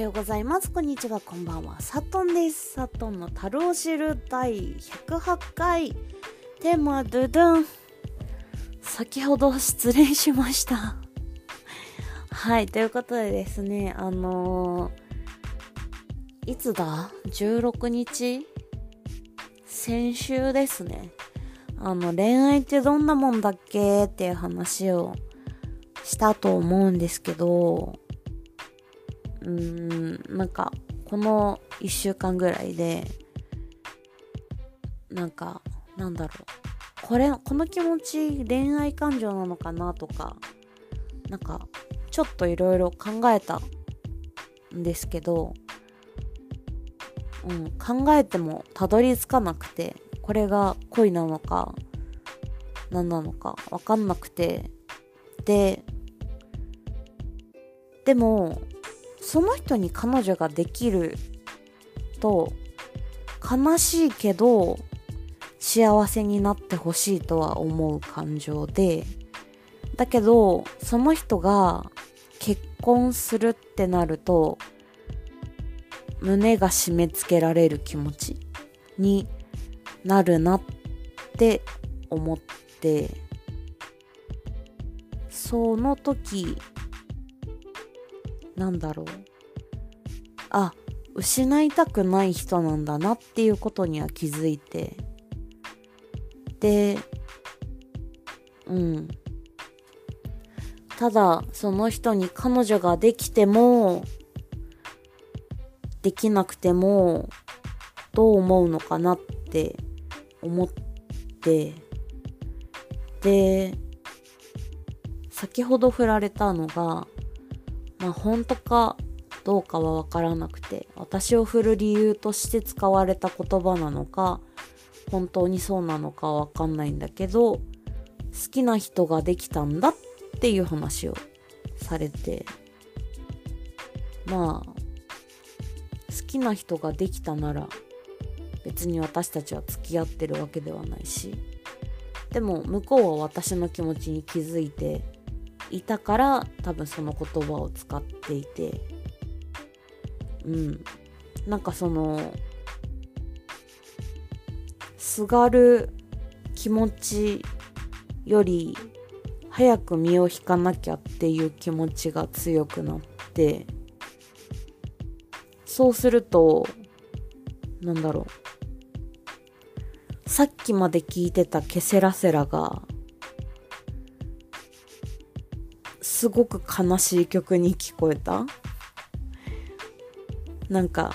ようございます。こんにちは、こんばんは。サトンです。サトンの樽を知る第108回。テーマ、ドゥドゥン。先ほど失礼しました。はい、ということでですね、あのー、いつだ ?16 日？先週ですね。あの、恋愛ってどんなもんだっけ？っていう話をしたと思うんですけど、うん、なんか、この1週間ぐらいで、なんか、なんだろう。これ、この気持ち恋愛感情なのかなとか、なんか、ちょっといろいろ考えたんですけど、うん、考えてもたどり着かなくて、これが恋なのか、何なのかわかんなくて、で、でも、その人に彼女ができると悲しいけど幸せになってほしいとは思う感情でだけどその人が結婚するってなると胸が締め付けられる気持ちになるなって思ってその時なんだろう。あ、失いたくない人なんだなっていうことには気づいて。で、うん。ただ、その人に彼女ができても、できなくても、どう思うのかなって思って、で、先ほど振られたのが、まあ本当かどうかはわからなくて私を振る理由として使われた言葉なのか本当にそうなのかわかんないんだけど好きな人ができたんだっていう話をされてまあ好きな人ができたなら別に私たちは付き合ってるわけではないしでも向こうは私の気持ちに気づいていたから多分その言葉を使っていて。うん。なんかそのすがる気持ちより早く身を引かなきゃっていう気持ちが強くなってそうするとなんだろう。さっきまで聞いてたケセラセラがすごく悲しい曲に聞こえた？なんか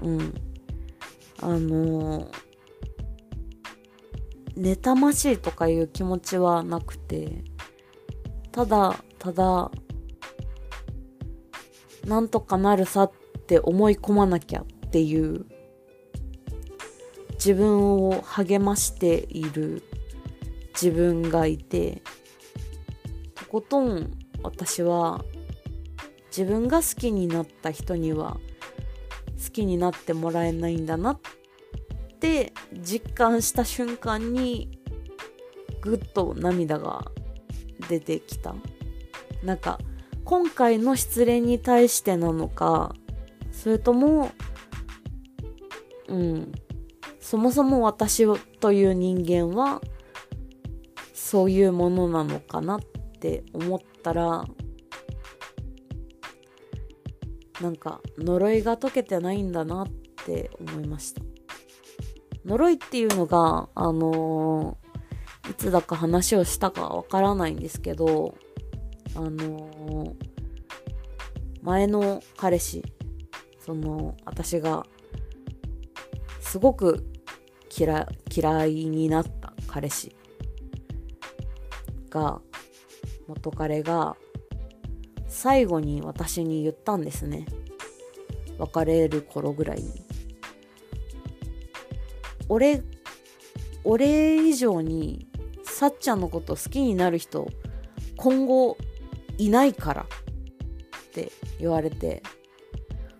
うん。あの妬ましいとかいう気持ちはなくてただただなんとかなるさって思い込まなきゃっていう自分を励ましている自分がいてとことん私は自分が好きになった人には好きになってもらえないんだなって実感した瞬間にぐっと涙が出てきた。なんか今回の失恋に対してなのかそれともうんそもそも私という人間はそういうものなのかなって思ったらなんか呪いが解けてないんだなって思いました。呪いっていうのがあのー、いつだか話をしたかわからないんですけどあのー、前の彼氏その私がすごく嫌嫌いになった彼氏。が元彼が最後に私に言ったんですね。別れる頃ぐらいに。俺俺以上にさっちゃんのこと好きになる人今後いないからって言われて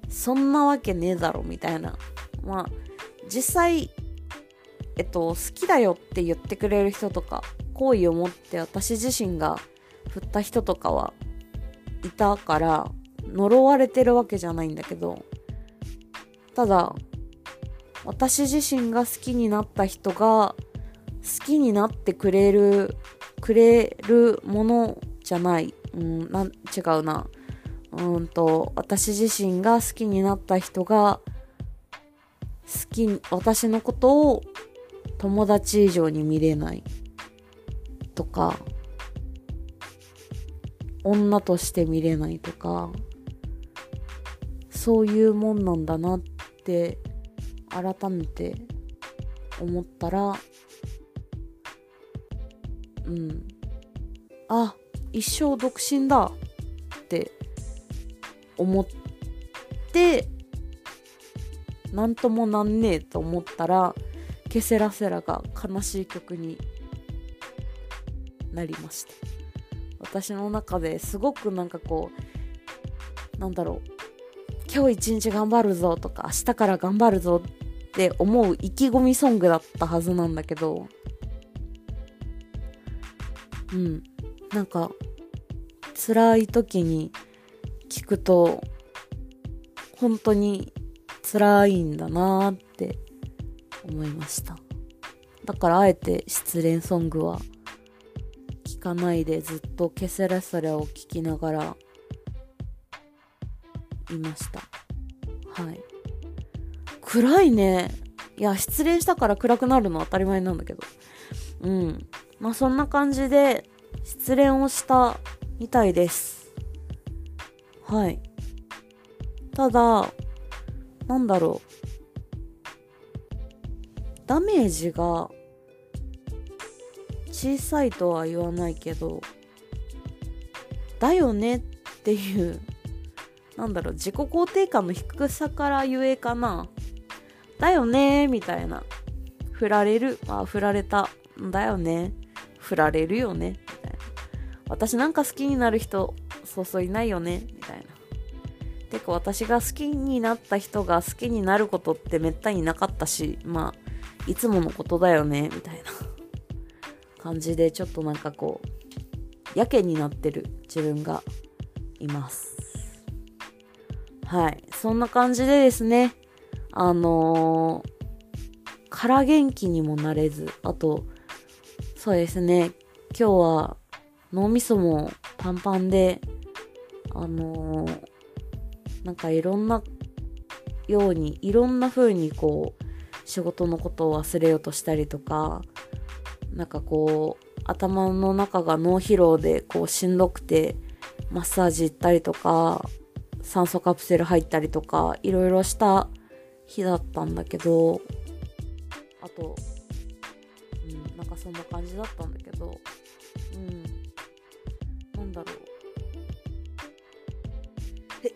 そんなわけねえだろみたいな。まあ実際えっと好きだよって言ってくれる人とか好意を持って私自身が振った人とかはいたから呪われてるわけじゃないんだけどただ私自身が好きになった人が好きになってくれるくれるものじゃない、うん、な違うな。うんと私自身が好きになった人が好き私のことを友達以上に見れない。とか女として見れないとかそういうもんなんだなって改めて思ったらうん。あ一生独身だって思って何ともなんねえと思ったらケセラセラが悲しい曲になりました。私の中ですごくなんかこうなんだろう今日一日頑張るぞとか明日から頑張るぞって思う意気込みソングだったはずなんだけどうん。なんか辛い時に聞くと本当に辛いんだなって思いました。だからあえて失恋ソングはかないでずっとケセラセラを聞きながらいました。はい。暗いね。いや失恋したから暗くなるのは当たり前なんだけど。うん。まあそんな感じで失恋をしたみたいです。はい。ただなんだろう。ダメージが小さいとは言わないけどだよねっていうなんだろう、自己肯定感の低さからゆえかな。だよねみたいな。振られる。あ、振られた。だよね。振られるよね。みたいな。私なんか好きになる人、そうそういないよね。みたいな。てか私が好きになった人が好きになることってめったになかったし、まあ、いつものことだよね。みたいな感じで、ちょっとなんかこう、やけになってる自分がいます。はい。そんな感じでですね、あのー、から元気にもなれず、あと、そうですね、今日は脳みそもパンパンで、あのー、なんかいろんなように、いろんな風にこう、仕事のことを忘れようとしたりとか、なんかこう、頭の中が脳疲労でこうしんどくて、マッサージ行ったりとか、酸素カプセル入ったりとか、いろいろした日だったんだけど、あと、うん、なんかそんな感じだったんだけど、うん、なんだろう。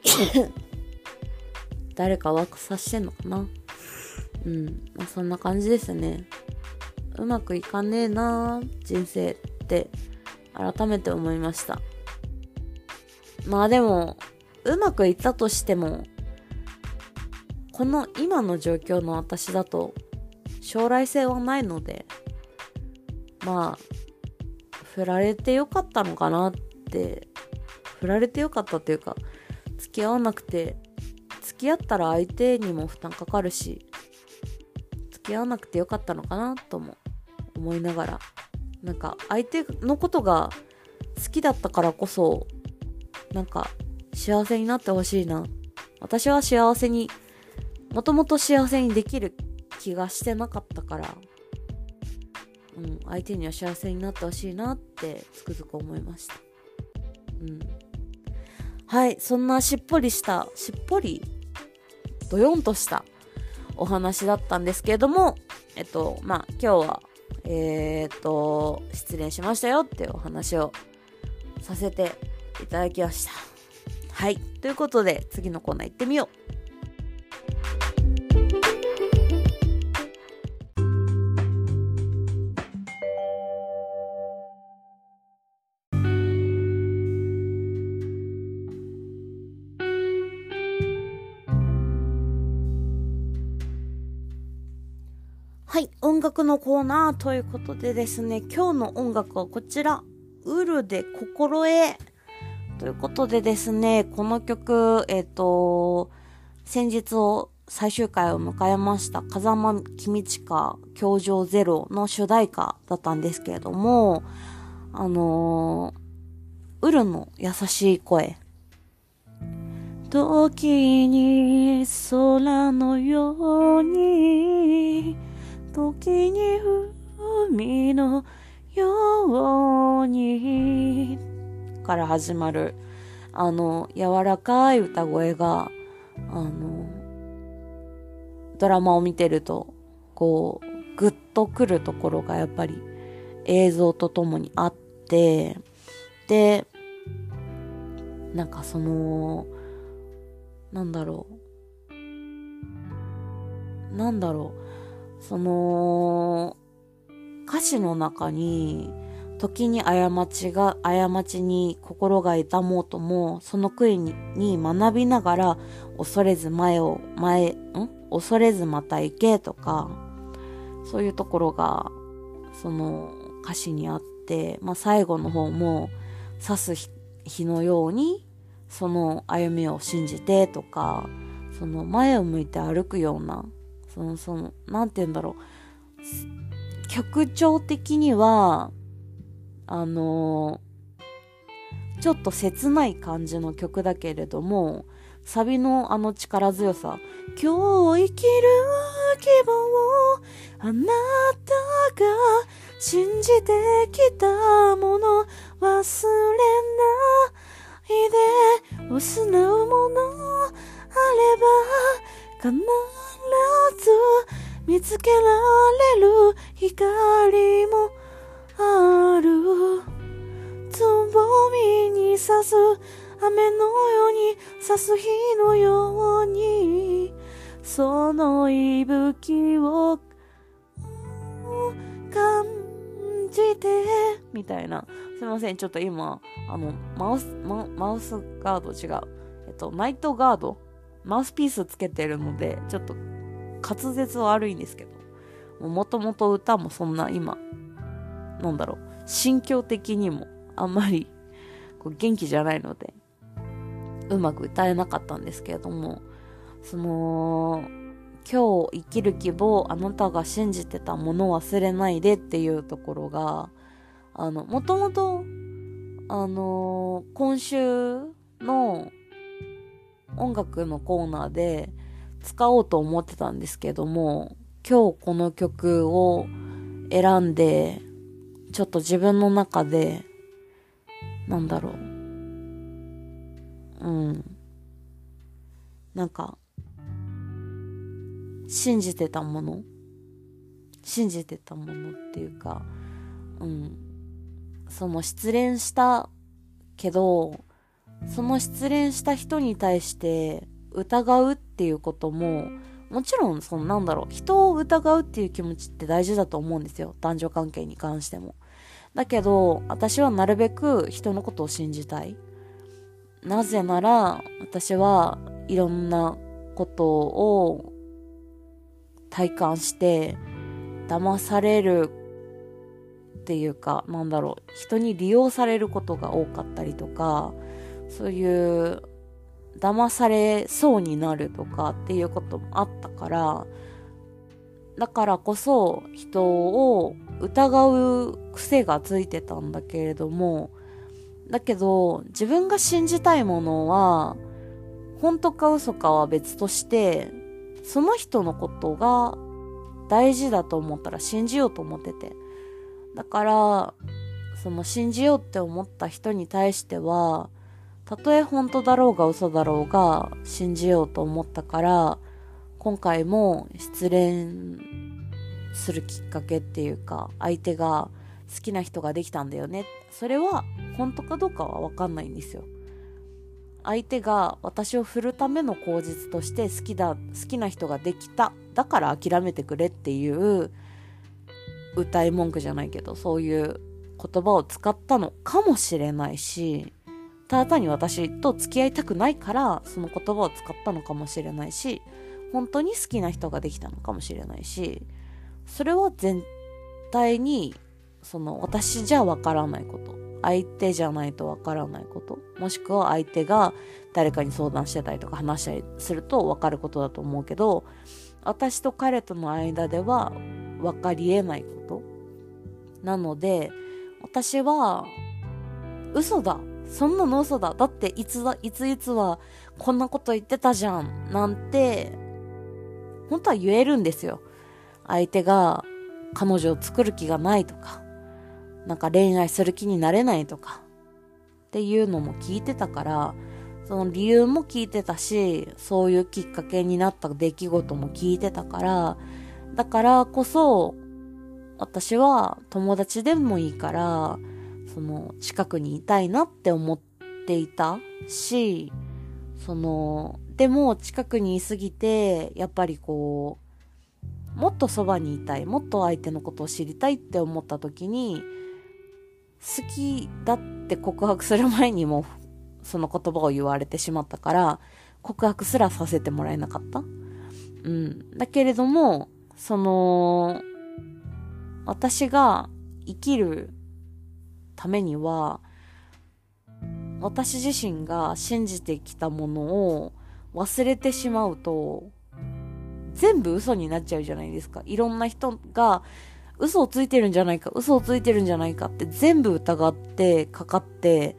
誰かワークさしてんのかな？うん、まあ、そんな感じですね。うまくいかねえな人生って改めて思いました。まあでも、うまくいったとしても、この今の状況の私だと将来性はないので、まあ、振られてよかったのかなって、振られてよかったっていうか、付き合わなくて、付き合ったら相手にも負担かかるし、付き合わなくてよかったのかなとも思いながら、なんか相手のことが好きだったからこそ、なんか幸せになってほしいな。私は幸せに、もともと幸せにできる気がしてなかったから、うん、相手には幸せになってほしいなってつくづく思いました。うん。はい、そんなしっぽりした、しっぽり、どよんとしたお話だったんですけれども、えっと、まあ、今日は、えー、っと、失礼しましたよっていうお話をさせていただきました。はい。ということで、次のコーナー行ってみよう。はい、音楽のコーナーということでですね、今日の音楽はこちら、ウルで心得ということでですね、この曲、えっ、ー、と、先日を最終回を迎えました風間公親教場ゼロの主題歌だったんですけれども、あのー、ウルの優しい声。時に空のように、時に海のように、から始まる、あの、柔らかい歌声が、あの、ドラマを見てると、こう、ぐっとくるところがやっぱり映像とともにあって、で、なんかその、なんだろう。なんだろう。その、歌詞の中に、時に過ちが、過ちに心が痛もうとも、その悔いに学びながら、恐れず前を、前、ん？恐れずまた行けとか、そういうところが、その歌詞にあって、まあ最後の方も、刺す日のように、その歩みを信じてとか、その前を向いて歩くような、その、その、なんて言うんだろう。曲調的には、あのー、ちょっと切ない感じの曲だけれども、サビのあの力強さ、今日生きる希望をあなたが信じてきたもの忘れないで失うものあれば必ず見つけられる光もある。つぼみに刺す雨のように刺す日のように。その息吹を感じて。みたいな。すいません。ちょっと今あのマウスママウスガード違う。えっとナイトガード。マウスピースつけてるのでちょっと滑舌悪いんですけどもともと歌もそんな今なんだろう、心境的にもあんまりこう元気じゃないので、うまく歌えなかったんですけれども、その、今日生きる希望、あなたが信じてたもの忘れないでっていうところが、あの、もともと、あのー、今週の音楽のコーナーで使おうと思ってたんですけども、今日この曲を選んでちょっと自分の中で、なんだろう。うん。なんか、信じてたもの信じてたものっていうか、うん。その失恋したけど、その失恋した人に対して疑うっていうことも、もちろん、そのなんだろう、人を疑うっていう気持ちって大事だと思うんですよ。男女関係に関しても。だけど、私はなるべく人のことを信じたい。なぜなら、私はいろんなことを体感して、騙されるっていうか、なんだろう、人に利用されることが多かったりとか、そういう騙されそうになるとかっていうこともあったから、だからこそ人を疑う癖がついてたんだけれども、だけど自分が信じたいものは、本当か嘘かは別として、その人のことが大事だと思ったら信じようと思ってて。だから、その信じようって思った人に対しては、たとえ本当だろうが嘘だろうが信じようと思ったから、今回も失恋するきっかけっていうか相手が好きな人ができたんだよね。それは本当かどうかは分かんないんですよ。相手が私を振るための口実として好きだ好きな人ができただから諦めてくれっていう歌い文句じゃないけどそういう言葉を使ったのかもしれないしただ単に私と付き合いたくないからその言葉を使ったのかもしれないし本当に好きな人ができたのかもしれないし、それは全体に、その私じゃわからないこと。相手じゃないとわからないこともしくは相手が誰かに相談してたりとか話したりするとわかることだと思うけど私と彼との間では分かりえないことなので私は嘘だそんなの嘘だ。だっていつだいついつはこんなこと言ってたじゃん。なんて本当は言えるんですよ。相手が彼女を作る気がないとか。なんか恋愛する気になれないとか。っていうのも聞いてたからその理由も聞いてたしそういうきっかけになった出来事も聞いてたから。だからこそ私は友達でもいいからその近くにいたいなって思っていたしそのでも近くにいすぎてやっぱりこうもっとそばにいたいもっと相手のことを知りたいって思った時に好きだって告白する前にもその言葉を言われてしまったから告白すらさせてもらえなかった。うん。だけれどもその私が生きるためには私自身が信じてきたものを忘れてしまうと全部嘘になっちゃうじゃないですか。いろんな人が嘘をついてるんじゃないか、嘘をついてるんじゃないかって全部疑ってかかって、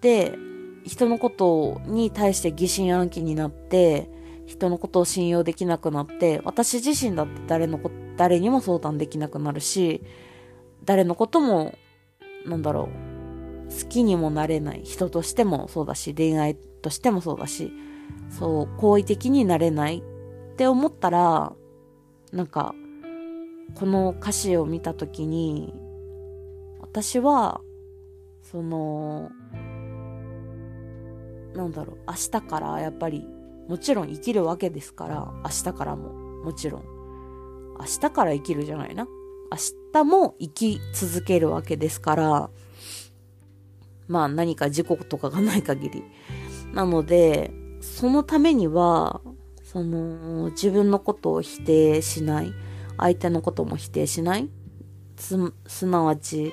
で、人のことに対して疑心暗鬼になって、人のことを信用できなくなって、私自身だって誰のこ、誰にも相談できなくなるし、誰のこともなんだろう、好きにもなれない人としてもそうだし、恋愛としてもそうだし、そう、好意的になれないって思ったら、なんか、この歌詞を見たときに、私は、その、なんだろう、明日からやっぱり、もちろん生きるわけですから、明日からも、もちろん。明日から生きるじゃないな。明日も生き続けるわけですから、まあ何か事故とかがない限り。なので、そのためには、その、自分のことを否定しない。相手のことも否定しない。す、すなわち、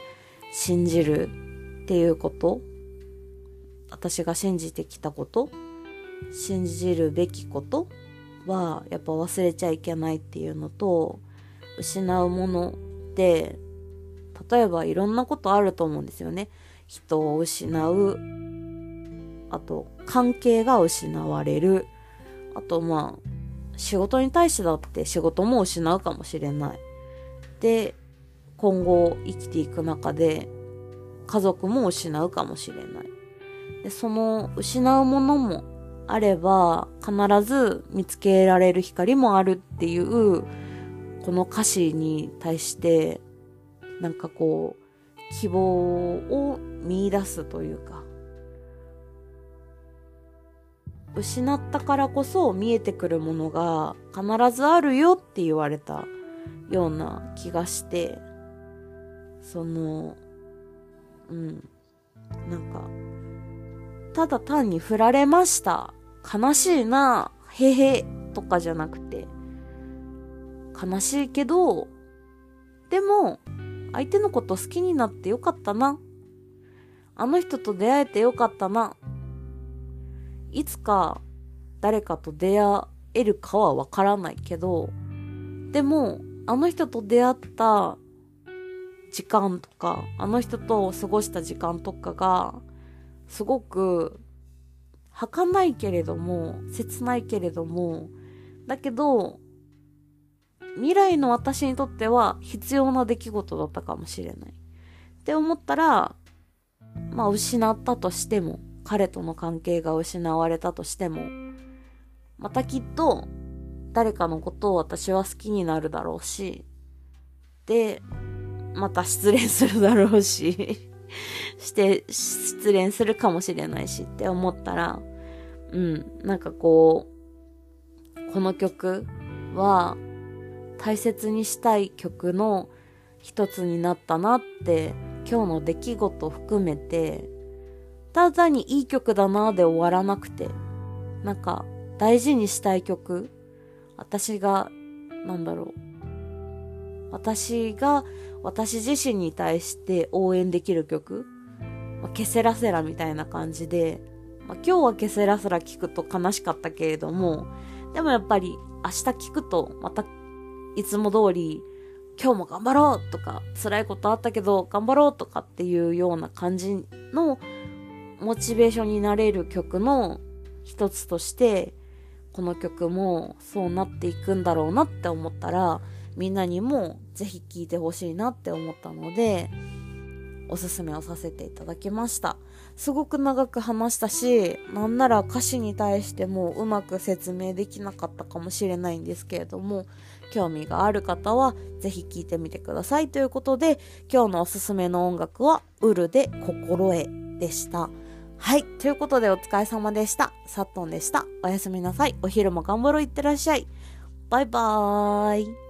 信じるっていうこと。私が信じてきたこと。信じるべきことは、やっぱ忘れちゃいけないっていうのと、失うものって例えばいろんなことあると思うんですよね。人を失うあと関係が失われるあとまあ仕事に対してだって仕事も失うかもしれない。で今後生きていく中で家族も失うかもしれない。でその失うものもあれば必ず見つけられる光もあるっていうこの歌詞に対してなんかこう希望を見出すというか失ったからこそ見えてくるものが必ずあるよって言われたような気がしてそのうんなんかただ単に振られました悲しいなへへとかじゃなくて悲しいけど、でも、相手のこと好きになってよかったな。あの人と出会えてよかったな。いつか誰かと出会えるかはわからないけど、でも、あの人と出会った時間とか、あの人と過ごした時間とかが、すごく、儚いけれども、切ないけれども、だけど、未来の私にとっては必要な出来事だったかもしれない。って思ったら、まあ失ったとしても、彼との関係が失われたとしても、またきっと誰かのことを私は好きになるだろうし、で、また失恋するだろうし、して、失恋するかもしれないしって思ったら、うん、なんかこう、この曲は、大切にしたい曲の一つになったなって今日の出来事含めてただにいい曲だなで終わらなくてなんか大事にしたい曲。私がなんだろう。私が私自身に対して応援できる曲。まあ、ケセラセラみたいな感じで、まあ、今日はケセラセラ聞くと悲しかったけれども、でもやっぱり明日聞くとまたいつも通り今日も頑張ろうとか辛いことあったけど頑張ろうとかっていうような感じのモチベーションになれる曲の一つとしてこの曲もそうなっていくんだろうなって思ったらみんなにもぜひ聴いてほしいなって思ったのでおすすめをさせていただきましたすごく長く話したしなんなら歌詞に対してもうまく説明できなかったかもしれないんですけれども興味がある方はぜひ聴いてみてくださいということで今日のおすすめの音楽はウルで心得でしたはい。ということでお疲れ様でした。サットンでした。おやすみなさい。お昼も頑張ろういってらっしゃい。バイバーイ。